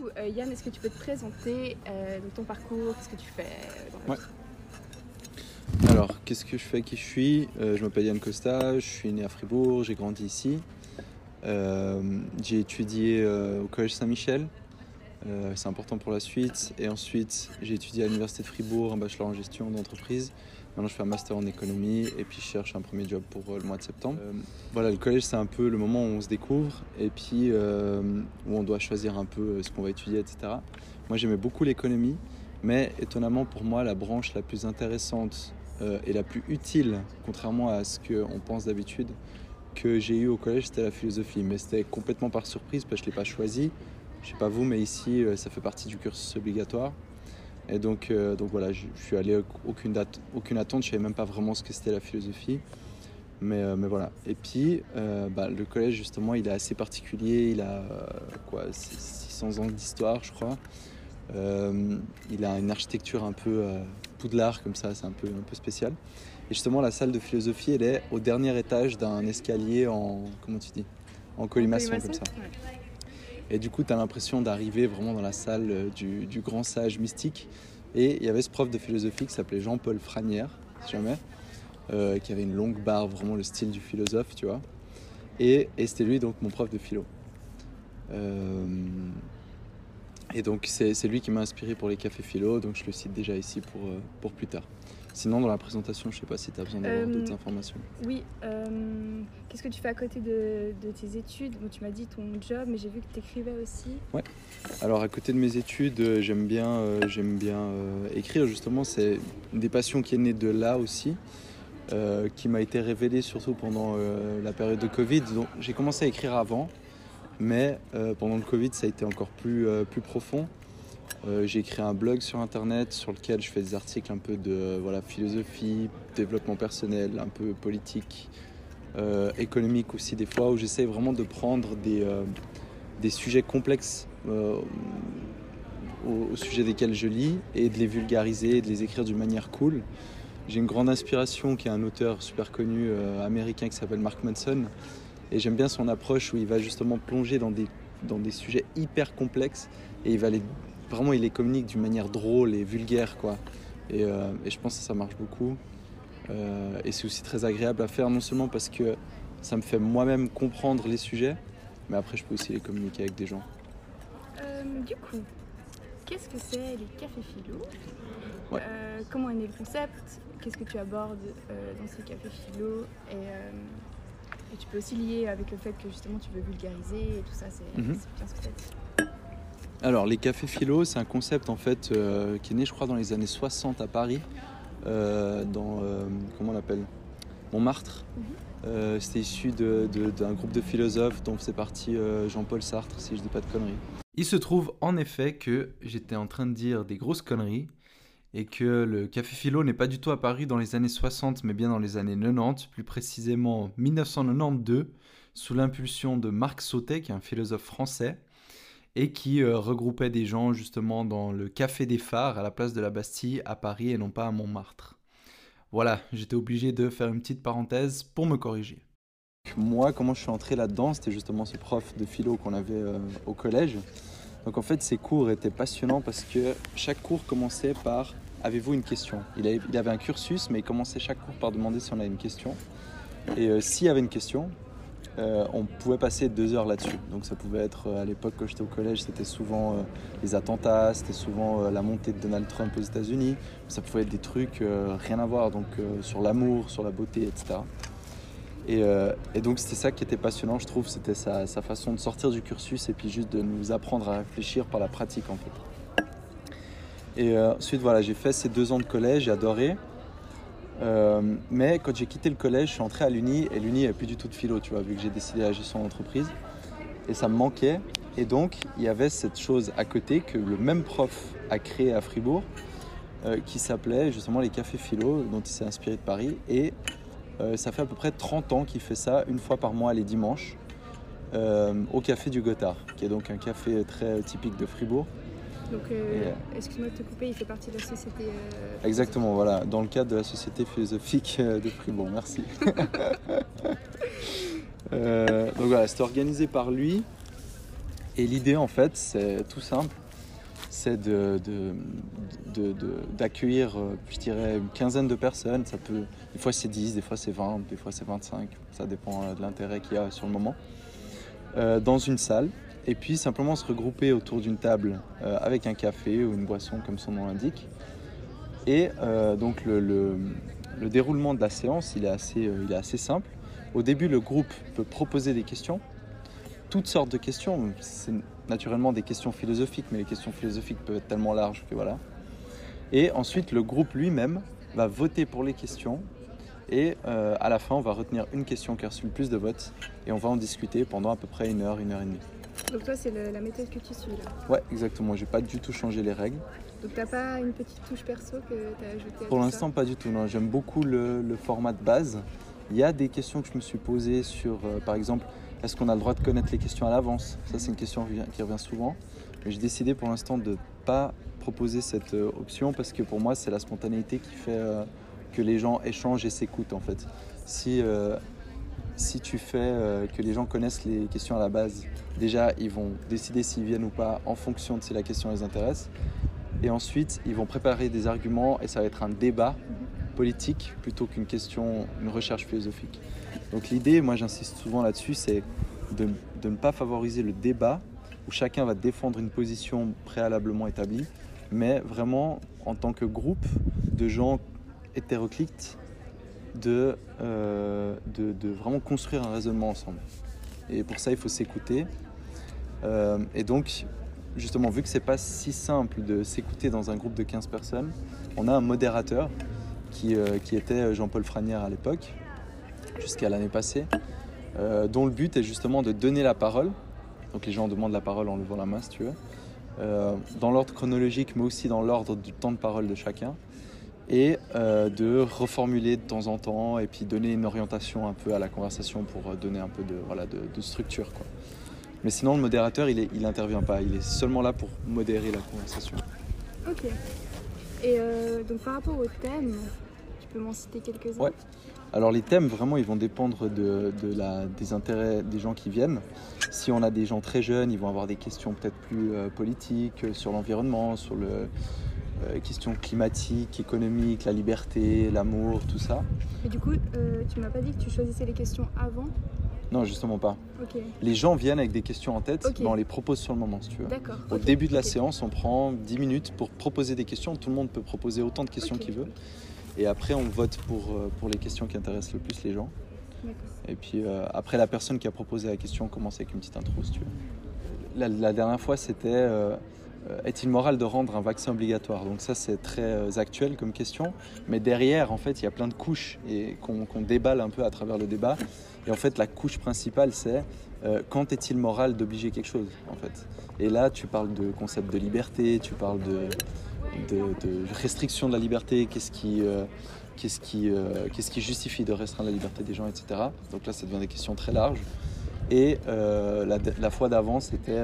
coup, euh, Yann, est-ce que tu peux te présenter euh, ton parcours Qu'est-ce que tu fais euh, dans la Ouais. vie Alors, qu'est-ce que je fais, qui je suis? Euh, Je m'appelle Yann Costa, je suis né à Fribourg, j'ai grandi ici. J'ai étudié au Collège Saint-Michel, c'est important pour la suite. Et ensuite, j'ai étudié à l'Université de Fribourg un bachelor en gestion d'entreprise. Maintenant, je fais un master en économie et puis je cherche un premier job pour euh, le mois de septembre. Euh, voilà, le collège, c'est un peu le moment où on se découvre et puis euh, où on doit choisir un peu ce qu'on va étudier, etc. Moi, j'aimais beaucoup l'économie, mais étonnamment pour moi, la branche la plus intéressante et la plus utile, contrairement à ce qu'on pense d'habitude, que j'ai eu au collège, c'était la philosophie. Mais c'était complètement par surprise parce que je ne l'ai pas choisi. Je sais pas vous, mais ici, ça fait partie du cursus obligatoire. Et donc, euh, donc voilà, je, suis allé aucune, date, aucune attente, je savais même pas vraiment ce que c'était la philosophie. Mais, euh, mais voilà. Et puis, euh, bah, le collège, justement, il est assez particulier. Il a quoi, 600 ans d'histoire, je crois. Il a une architecture un peu poudlard, comme ça, c'est un peu, un peu spécial. Et justement, la salle de philosophie, elle est au dernier étage d'un escalier en. Comment tu dis? En colimaçon, comme ça. Et du coup, tu as l'impression d'arriver vraiment dans la salle euh, du, grand sage mystique. Et il y avait ce prof de philosophie qui s'appelait Jean-Paul Franière, si jamais, euh, qui avait une longue barbe, vraiment le style du philosophe, tu vois. Et, et c'était lui, donc, mon prof de philo. Euh, et donc, c'est lui qui m'a inspiré pour les cafés philo, donc je le cite déjà ici pour, euh, pour plus tard. Sinon, dans la présentation, je sais pas si tu as besoin d'avoir Euh, d'autres informations. Oui, euh, qu'est-ce que tu fais à côté de, de tes études? Bon, Tu m'as dit ton job, mais j'ai vu que tu écrivais aussi. Alors à côté de mes études, euh, j'aime bien, euh, j'aime bien euh, écrire justement. C'est une des passions qui est née de là aussi, euh, qui m'a été révélée surtout pendant euh, la période de Covid. Donc j'ai commencé à écrire avant, mais euh, pendant le Covid ça a été encore plus, euh, plus profond. Euh, j'ai écrit un blog sur internet sur lequel je fais des articles un peu de voilà, philosophie, développement personnel, un peu politique, économique aussi des fois, où j'essaie vraiment de prendre des, des sujets complexes au, au sujet desquels je lis et de les vulgariser, de les écrire d'une manière cool. J'ai une grande inspiration qui est un auteur super connu américain qui s'appelle Mark Manson et j'aime bien son approche où il va justement plonger dans des, dans des sujets hyper complexes et il va les, vraiment il les communique d'une manière drôle et vulgaire quoi. Et, euh, et je pense que ça marche beaucoup. Euh, et c'est aussi très agréable à faire, non seulement parce que ça me fait moi-même comprendre les sujets, mais après je peux aussi les communiquer avec des gens. Euh, du coup, qu'est-ce que c'est les cafés philo? Ouais. Comment est né le concept? Qu'est-ce que tu abordes dans ces cafés philo? Et, et tu peux aussi lier avec le fait que justement tu veux vulgariser et tout ça, c'est Mhm. bien ce que. Alors, les cafés philo, c'est un concept en fait euh, qui est né, je crois, dans les années 60 à Paris, euh, dans euh, comment on l'appelle? Montmartre. Mhm. Euh, C'était issu de- de- d'un groupe de philosophes dont faisait partie euh, Jean-Paul Sartre, si je dis pas de conneries. Il se trouve en effet que j'étais en train de dire des grosses conneries et que le café philo n'est pas du tout apparu dans les années 60 mais bien dans les années 90, plus précisément 1992, sous l'impulsion de Marc Sautet, qui est un philosophe français, et qui euh, regroupait des gens justement dans le café des phares à la place de la Bastille à Paris et non pas à Montmartre. Voilà, j'étais obligé de faire une petite parenthèse pour me corriger. Moi, comment je suis entré là-dedans, c'était justement ce prof de philo qu'on avait euh, au collège. Donc en fait, ces cours étaient passionnants parce que chaque cours commençait par Avez-vous une question? Il avait, un cursus, mais il commençait chaque cours par demander si on avait une question. Et euh, s'il y avait une question, euh, on pouvait passer deux heures là-dessus. Donc ça pouvait être, euh, à l'époque quand j'étais au collège, c'était souvent les attentats, c'était souvent la montée de Donald Trump aux États-Unis. Ça pouvait être des trucs rien à voir, donc sur l'amour, sur la beauté, etc. Et, euh, et donc c'était ça qui était passionnant, je trouve, c'était sa, façon de sortir du cursus et puis juste de nous apprendre à réfléchir par la pratique en fait. Et euh, ensuite voilà, j'ai fait ces deux ans de collège, j'ai adoré. Euh, mais quand j'ai quitté le collège, je suis entré à l'Uni et l'Uni n'avait plus du tout de philo, tu vois, vu que j'ai décidé la gestion d'entreprise. Et ça me manquait. Et donc il y avait cette chose à côté que le même prof a créé à Fribourg, qui s'appelait justement les cafés philo, dont il s'est inspiré de Paris. Et euh, ça fait à peu près 30 ans qu'il fait ça une fois par mois les dimanches euh, au café du Gothard, qui est donc un café très typique de Fribourg. Donc, euh, excuse-moi de te couper, il fait partie de la société. Exactement, voilà, dans le cadre de la Société philosophique de Fribourg, merci. Donc voilà, c'était organisé par lui. Et l'idée, en fait, c'est tout simple c'est de, d'accueillir, euh, je dirais, une quinzaine de personnes. Ça peut, des fois c'est 10, des fois c'est 20, des fois c'est 25. Ça dépend euh, de l'intérêt qu'il y a sur le moment. Euh, dans une salle. Et puis simplement se regrouper autour d'une table avec un café ou une boisson, comme son nom l'indique. Et donc le, le, déroulement de la séance, il est, assez, il est assez simple. Au début, le groupe peut proposer des questions, toutes sortes de questions. Naturellement des questions philosophiques, mais les questions philosophiques peuvent être tellement larges que voilà. Et ensuite, le groupe lui-même va voter pour les questions. Et euh, à la fin, on va retenir une question qui a reçu le plus de votes. Et on va en discuter pendant à peu près une heure, une heure et demie. Donc toi, c'est la méthode que tu suis là Ouais, exactement. J'ai pas du tout changé les règles. Donc t'as pas une petite touche perso que tu as ajoutée Pour l'instant, pas du tout. Non, j'aime beaucoup le, format de base. Il y a des questions que je me suis posées sur, euh, par exemple, est-ce qu'on a le droit de connaître les questions à l'avance? Ça, c'est une question qui revient souvent. Mais j'ai décidé pour l'instant de ne pas proposer cette euh, option parce que pour moi, c'est la spontanéité qui fait euh, que les gens échangent et s'écoutent en fait. Si, euh, si tu fais que les gens connaissent les questions à la base, déjà, ils vont décider s'ils viennent ou pas en fonction de si la question les intéresse. Et ensuite, ils vont préparer des arguments et ça va être un débat politique plutôt qu'une question, une recherche philosophique. Donc l'idée, moi j'insiste souvent là-dessus, c'est de, ne pas favoriser le débat où chacun va défendre une position préalablement établie, mais vraiment en tant que groupe de gens hétéroclites, de, euh, vraiment construire un raisonnement ensemble. Et pour ça, il faut s'écouter. Euh, et donc, justement, vu que c'est pas si simple de s'écouter dans un groupe de 15 personnes, on a un modérateur qui, euh, qui était Jean-Paul Franière à l'époque, jusqu'à l'année passée, euh, dont le but est justement de donner la parole. Donc les gens demandent la parole en levant la main si tu veux, euh, dans l'ordre chronologique, mais aussi dans l'ordre du temps de parole de chacun, et de reformuler de temps en temps et puis donner une orientation un peu à la conversation pour donner un peu de, voilà, de, structure. Mais sinon, le modérateur, il n'intervient pas, il est seulement là pour modérer la conversation. Ok. Et donc par rapport au thème, tu peux m'en citer quelques-uns Ouais. Alors les thèmes, vraiment, ils vont dépendre de, la, des intérêts des gens qui viennent. Si on a des gens très jeunes, ils vont avoir des questions peut-être plus euh, politiques, euh, sur l'environnement, sur les euh, questions climatiques, économiques, la liberté, l'amour, tout ça. Mais du coup, tu m'as pas dit que tu choisissais les questions avant non, justement pas. Les gens viennent avec des questions en tête, mais on les propose sur le moment, si tu veux. Au début de la séance, on prend 10 minutes pour proposer des questions. Tout le monde peut proposer autant de questions qu'il veut. Et après, on vote pour, euh, pour les questions qui intéressent le plus les gens. Et puis euh, après, la personne qui a proposé la question commence avec une petite intro, si tu veux. La, dernière fois, c'était euh, est-il moral de rendre un vaccin obligatoire? Donc ça, c'est très actuel comme question. Mais derrière, en fait, il y a plein de couches et qu'on déballe un peu à travers le débat. Et en fait, la couche principale, c'est quand est-il moral d'obliger quelque chose, en fait? Et là, tu parles de concept de liberté, tu parles de de, restriction de la liberté, qu'est-ce qui, euh, qu'est-ce qui, euh, qu'est-ce qui justifie de restreindre la liberté des gens, etc. Donc là, ça devient des questions très larges. Et euh, la, fois d'avant, c'était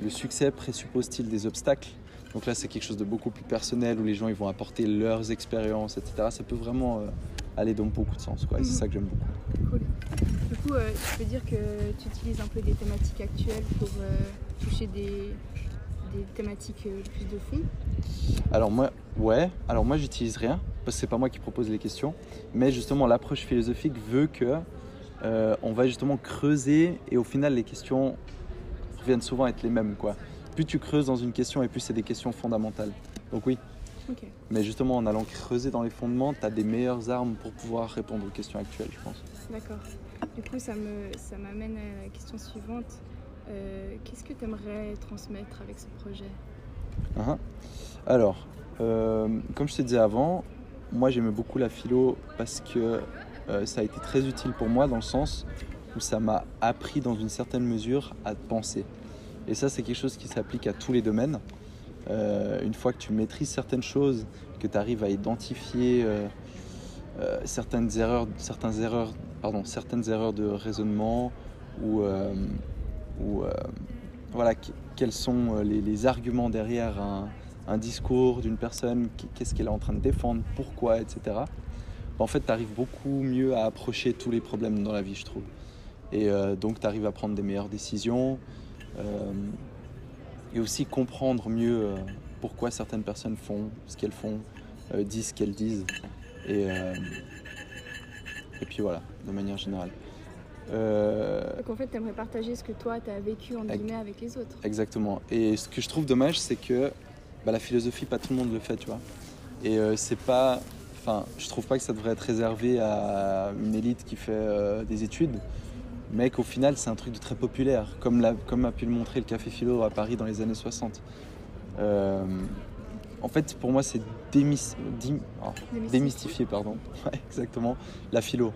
le succès présuppose-t-il des obstacles Donc là, c'est quelque chose de beaucoup plus personnel où les gens ils vont apporter leurs expériences, etc. Ça peut vraiment aller dans beaucoup de sens. Quoi. Et c'est mhm. ça que j'aime beaucoup. Cool. Du coup, je peux dire que tu utilises un peu des thématiques actuelles pour toucher des, des thématiques euh, plus de fond? Alors moi, ouais. Alors moi, j'utilise rien parce que c'est pas moi qui propose les questions, mais justement l'approche philosophique veut que euh, on va justement creuser et au final les questions reviennent souvent être les mêmes quoi. Plus tu creuses dans une question et plus c'est des questions fondamentales. Donc oui. Mais justement en allant creuser dans les fondements, tu as des meilleures armes pour pouvoir répondre aux questions actuelles, je pense. D'accord. Du coup, ça me ça m'amène à la question suivante. Euh, qu'est-ce que tu aimerais transmettre avec ce projet? Uh-huh. Alors, euh, comme je te disais avant, moi j'aimais beaucoup la philo parce que euh, ça a été très utile pour moi dans le sens où ça m'a appris dans une certaine mesure à penser. Et ça c'est quelque chose qui s'applique à tous les domaines. une fois que tu maîtrises certaines choses, que tu arrives à identifier certaines erreurs, certaines erreurs, pardon, certaines erreurs de raisonnement ou euh, voilà, quels sont euh, les, arguments derrière un, discours d'une personne, qu'est-ce qu'elle est en train de défendre, pourquoi, etc. En fait, tu arrives beaucoup mieux à approcher tous les problèmes dans la vie, je trouve. Et euh, donc, tu arrives à prendre des meilleures décisions. Euh, et aussi comprendre mieux euh, pourquoi certaines personnes font ce qu'elles font, disent ce qu'elles disent. Et, et puis voilà, de manière générale. Euh, Donc en fait, tu aimerais partager ce que toi, tu as vécu en guillemets avec les autres. Exactement. Et ce que je trouve dommage, c'est que bah, la philosophie, pas tout le monde le fait, tu vois. Et euh, c'est pas. Enfin, je trouve pas que ça devrait être réservé à une élite qui fait euh, des études, mais qu'au final, c'est un truc de très populaire, comme, la- comme a pu le montrer le Café Philo à Paris dans les années 60. Euh, en fait, pour moi, c'est dim- oh, Démystifier. pardon. Ouais, exactement, la philo.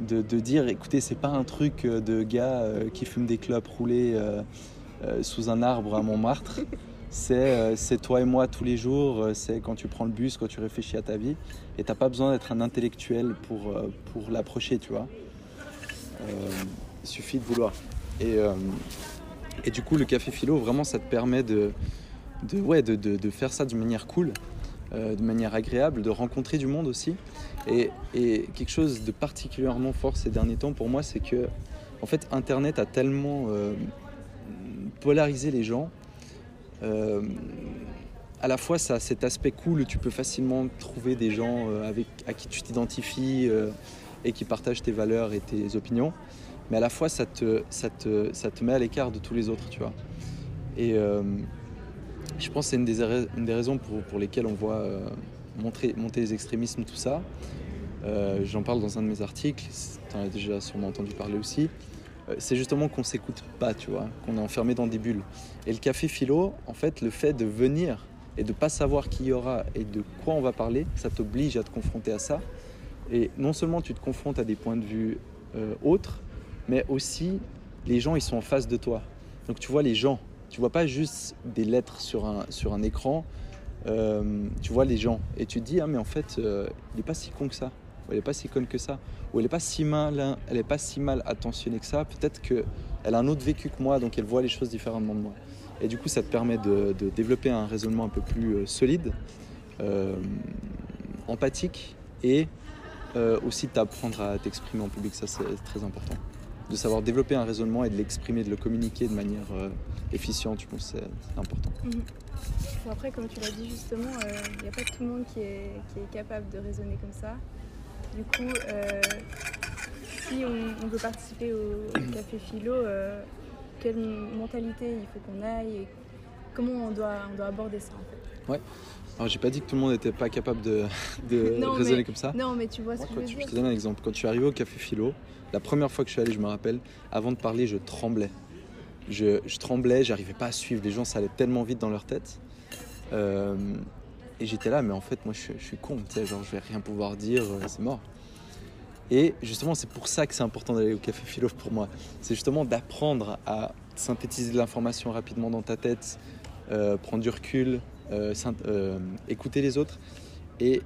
De, de dire, écoutez, c'est pas un truc euh, de gars euh, qui fument des clopes roulés euh, sous un arbre à Montmartre. C'est toi et moi tous les jours, c'est quand tu prends le bus, quand tu réfléchis à ta vie. Et t'as pas besoin d'être un intellectuel pour, pour l'approcher, tu vois. Euh, il suffit de vouloir. Et, euh, et du coup, le café philo, vraiment, ça te permet de, de, ouais, de, de- faire ça de manière cool, euh, de manière agréable, de rencontrer du monde aussi. Et, et quelque chose de particulièrement fort ces derniers temps pour moi, c'est que en fait, Internet a tellement euh, polarisé les gens. Euh, à la fois, ça a cet aspect cool, tu peux facilement trouver des gens avec, à qui tu t'identifies et qui partagent tes valeurs et tes opinions. Mais à la fois, ça te, ça te, ça te met à l'écart de tous les autres, tu vois. Et euh, je pense que c'est une des, raisons pour, pour lesquelles on voit euh, monter les extrémismes, tout ça. Euh, J'en parle dans un de mes articles, tu en as déjà sûrement entendu parler aussi. Euh, c'est justement qu'on s'écoute pas, tu vois, qu'on est enfermé dans des bulles. Et le café philo, en fait, le fait de venir et de pas savoir qui y aura et de quoi on va parler, ça t'oblige à te confronter à ça. Et non seulement tu te confrontes à des points de vue autres, mais aussi les gens ils sont en face de toi. Donc tu vois les gens, tu vois pas juste des lettres sur un, sur un écran, euh, tu vois les gens et tu te dis ah mais en fait euh, il est pas si con que ça, ou elle est pas si conne que ça, ou elle est pas si mal, elle est pas si mal attentionnée que ça. Peut-être que elle a un autre vécu que moi, donc elle voit les choses différemment de moi. Et du coup ça te permet de, de développer un raisonnement un peu plus euh, solide, empathique et aussi d'apprendre à t'exprimer en public, ça c'est très important. De savoir développer un raisonnement et de l'exprimer, de le communiquer de manière euh, efficiente, je pense que c'est important. Bon, après, comme tu l'as dit justement, il n'y a pas tout le monde qui est, qui est capable de raisonner comme ça. Du coup, euh, si on, on veut participer au café philo, euh, quelle mentalité il faut qu'on aille et comment on doit, on doit aborder ça en fait? Alors j'ai pas dit que tout le monde n'était pas capable de, de Non, raisonner mais- comme ça. Non, mais tu vois ce que je veux dire. je te donne un exemple. Quand je suis arrivé au Café Philo, la première fois que je suis allé, je me rappelle, avant de parler, je tremblais. Je, je tremblais, j'arrivais pas à suivre. Les gens, ça allait tellement vite dans leur tête. Euh, et j'étais là, mais en fait, moi, je, suis- je suis con. Tu sais, genre, je vais rien pouvoir dire, euh, c'est mort. Et justement, c'est pour ça que c'est important d'aller au Café Philo pour moi. C'est justement d'apprendre à synthétiser de l'information rapidement dans ta tête, euh, prendre du recul, écouter les autres. Et,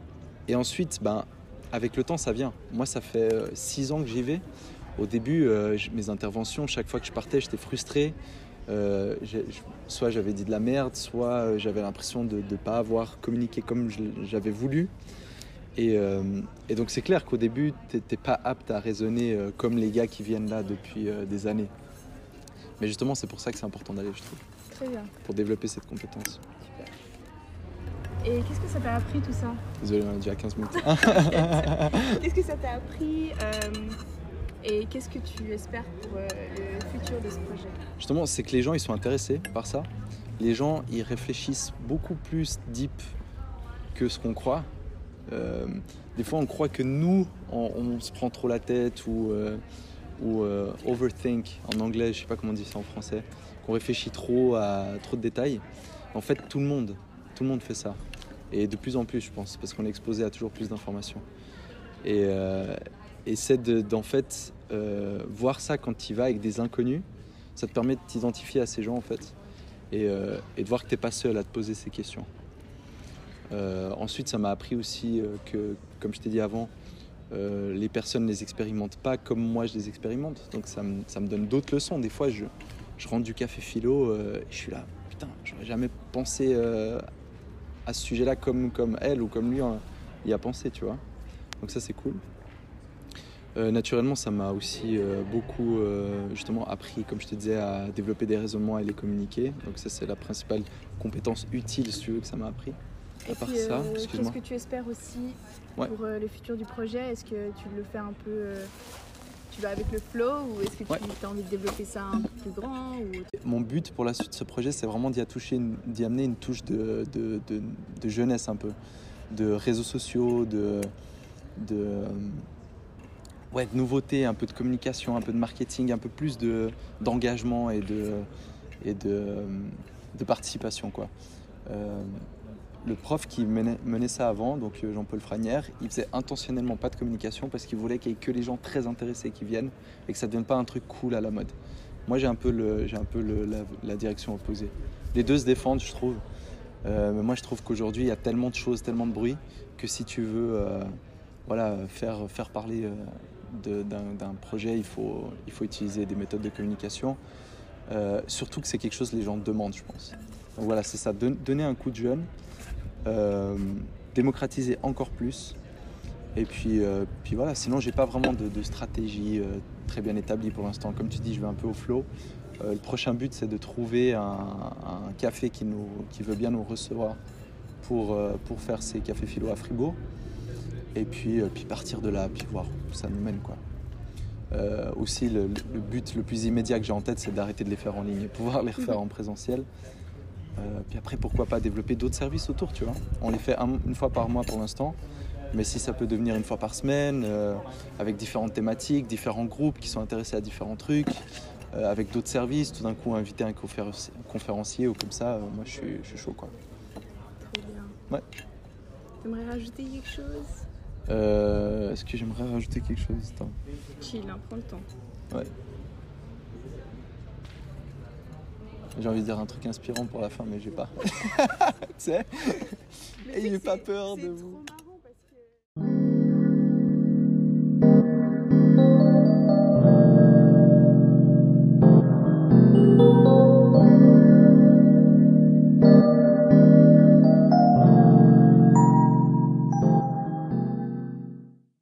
et ensuite, ben, avec le temps, ça vient. Moi, ça fait euh, six ans que j'y vais. Au début, euh, mes interventions, chaque fois que je partais, j'étais frustré. Euh, soit j'avais dit de la merde, soit euh, j'avais l'impression de ne pas avoir communiqué comme j'avais voulu. Et, euh, et donc c'est clair qu'au début, tu n'es pas apte à raisonner euh, comme les gars qui viennent là depuis euh, des années. Mais justement, c'est pour ça que c'est important d'aller, je trouve, Très bien, pour développer cette compétence. Et qu'est-ce que ça t'a appris tout ça Désolé, on est déjà à 15 minutes. Qu'est-ce que ça t'a appris euh, Et qu'est-ce que tu espères pour euh, le futur de ce projet? Justement, c'est que les gens, ils sont intéressés par ça. Les gens, ils réfléchissent beaucoup plus deep que ce qu'on croit. Euh, des fois, on croit que nous, on, on se prend trop la tête ou, euh, ou euh, overthink en anglais, je sais pas comment on dit ça en français, qu'on réfléchit trop à trop de détails. En fait, tout le monde, tout le monde fait ça. Et de plus en plus, je pense, parce qu'on est exposé à toujours plus d'informations. Et, euh, c'est de- d'en fait euh, voir ça quand tu vas avec des inconnus, ça te permet de t'identifier à ces gens en fait et, euh, de voir que tu n'es pas seul à te poser ces questions. Ensuite, ça m'a appris aussi que, comme je t'ai dit avant, les personnes ne les expérimentent pas comme moi je les expérimente. Donc ça me, donne d'autres leçons. Des fois, je, je rentre du café philo et je suis là, putain, j'aurais jamais pensé à ce sujet-là comme, comme elle ou comme lui hein, y a pensé, tu vois. Donc ça, c'est cool. Euh, naturellement, ça m'a aussi euh, beaucoup euh, justement appris, comme je te disais, à développer des raisonnements et les communiquer. Donc ça, c'est la principale compétence utile, si tu veux, que ça m'a appris. Et À part puis, ça, qu'est-ce que tu espères aussi Ouais. pour le futur du projet? Est-ce que tu le fais un peu. Tu vas avec le flow ou est-ce que tu Ouais. as envie de développer ça un peu plus grand ou... Mon but pour la suite de ce projet, c'est vraiment d'y d'y amener une touche de, de, de- de jeunesse un peu, de réseaux sociaux, de, de, ouais, de nouveautés, un peu de communication, un peu de marketing, un peu plus de, d'engagement et, de, et de, de participation. Quoi. Euh, le prof qui menait, ça avant, donc euh, Jean-Paul Franière, il faisait intentionnellement pas de communication parce qu'il voulait qu'il y ait que les gens très intéressés qui viennent et que ça ne devienne pas un truc cool à la mode. Moi, j'ai un peu, j'ai un peu la, direction opposée. Les deux se défendent, je trouve. Euh, mais moi, je trouve qu'aujourd'hui, il y a tellement de choses, tellement de bruit, que si tu veux euh, voilà, faire, faire parler d'un, projet, il faut, il faut utiliser des méthodes de communication. Surtout que c'est quelque chose que les gens demandent, je pense. Donc voilà, c'est ça, don- donner un coup de jeune, démocratiser encore plus. Et puis, euh, puis voilà, sinon j'ai pas vraiment de, stratégie euh, très bien établie pour l'instant. Comme tu dis, je vais un peu au. Euh, le prochain but, c'est de trouver un, café qui, nous, qui veut bien nous recevoir pour, euh, pour faire ces cafés philo à Fribourg. Et puis, euh, puis partir de là, puis voir où ça nous mène. Quoi. Euh, aussi, le, le but le plus immédiat que j'ai en tête, c'est d'arrêter de les faire en ligne et pouvoir les refaire en présentiel. Euh, puis après, pourquoi pas développer d'autres services autour, tu vois. On les fait un- une fois par mois pour l'instant. Mais si ça peut devenir une fois par semaine, euh, avec différentes thématiques, différents groupes qui sont intéressés à différents trucs, euh, avec d'autres services, tout d'un coup inviter un conférencier, conférencier ou comme ça, moi je suis, je suis chaud quoi. Trop bien. Ouais. T'aimerais rajouter quelque chose? Euh, Est-ce que j'aimerais rajouter quelque chose? Attends. Chill, hein, prends le temps. J'ai envie de dire un truc inspirant pour la fin, mais j'ai pas. tu sais? Mais Ayez c'est- pas peur de vous.